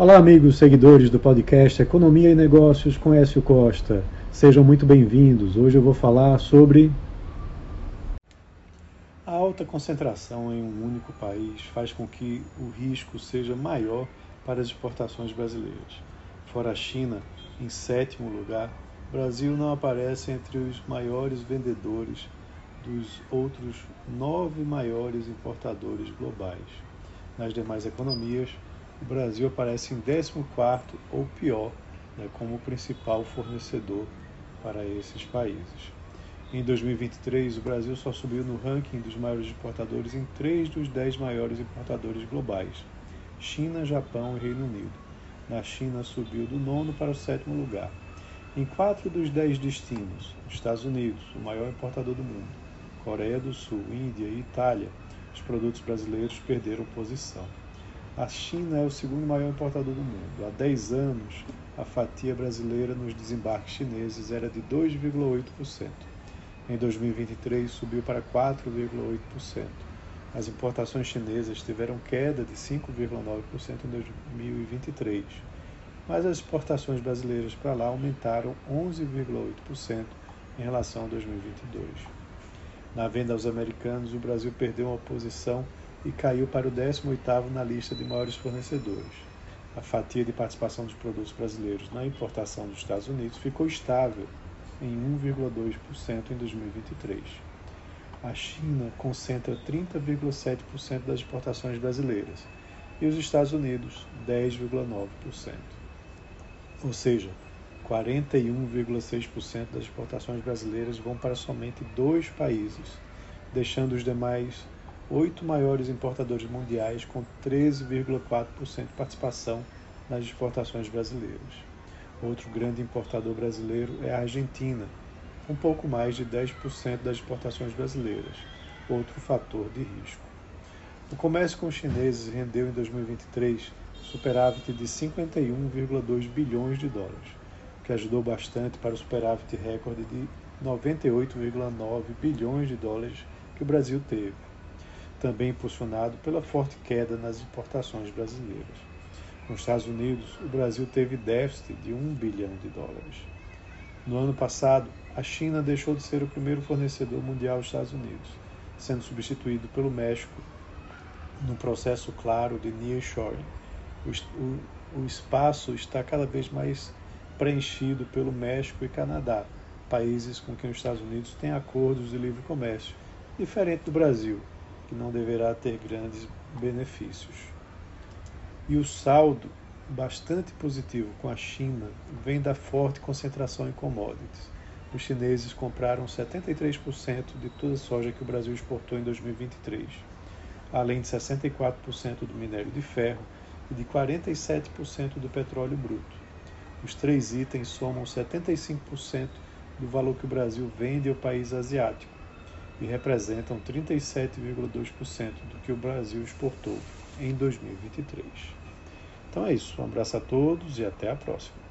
Olá, amigos seguidores do podcast Economia e Negócios com Écio Costa. Sejam muito bem-vindos. Hoje eu vou falar sobre. A alta concentração em um único país faz com que o risco seja maior para as exportações brasileiras. Fora a China, em sétimo lugar, o Brasil não aparece entre os maiores vendedores dos outros nove maiores importadores globais. Nas demais economias, o Brasil aparece em 14 ou pior né, como principal fornecedor para esses países. Em 2023, o Brasil só subiu no ranking dos maiores exportadores em três dos dez maiores importadores globais: China, Japão e Reino Unido. Na China, subiu do nono para o sétimo lugar. Em quatro dos dez destinos, Estados Unidos, o maior importador do mundo, Coreia do Sul, Índia e Itália, os produtos brasileiros perderam posição. A China é o segundo maior importador do mundo. Há 10 anos, a fatia brasileira nos desembarques chineses era de 2,8%. Em 2023, subiu para 4,8%. As importações chinesas tiveram queda de 5,9% em 2023, mas as exportações brasileiras para lá aumentaram 11,8% em relação a 2022. Na venda aos americanos, o Brasil perdeu uma posição e caiu para o 18º na lista de maiores fornecedores. A fatia de participação dos produtos brasileiros na importação dos Estados Unidos ficou estável em 1,2% em 2023. A China concentra 30,7% das exportações brasileiras e os Estados Unidos 10,9%. Ou seja, 41,6% das exportações brasileiras vão para somente dois países, deixando os demais oito maiores importadores mundiais com 13,4% de participação nas exportações brasileiras. Outro grande importador brasileiro é a Argentina, com pouco mais de 10% das exportações brasileiras, outro fator de risco. O comércio com os chineses rendeu em 2023 superávit de 51,2 bilhões de dólares, o que ajudou bastante para o superávit recorde de 98,9 bilhões de dólares que o Brasil teve também impulsionado pela forte queda nas importações brasileiras. Nos Estados Unidos, o Brasil teve déficit de 1 bilhão de dólares. No ano passado, a China deixou de ser o primeiro fornecedor mundial aos Estados Unidos, sendo substituído pelo México num processo claro de nearshoring. O, o, o espaço está cada vez mais preenchido pelo México e Canadá, países com quem os Estados Unidos têm acordos de livre comércio, diferente do Brasil, que não deverá ter grandes benefícios. E o saldo bastante positivo com a China vem da forte concentração em commodities. Os chineses compraram 73% de toda a soja que o Brasil exportou em 2023, além de 64% do minério de ferro e de 47% do petróleo bruto. Os três itens somam 75% do valor que o Brasil vende ao país asiático e representam 37,2% do que o Brasil exportou em 2023. Então é isso. Um abraço a todos e até a próxima.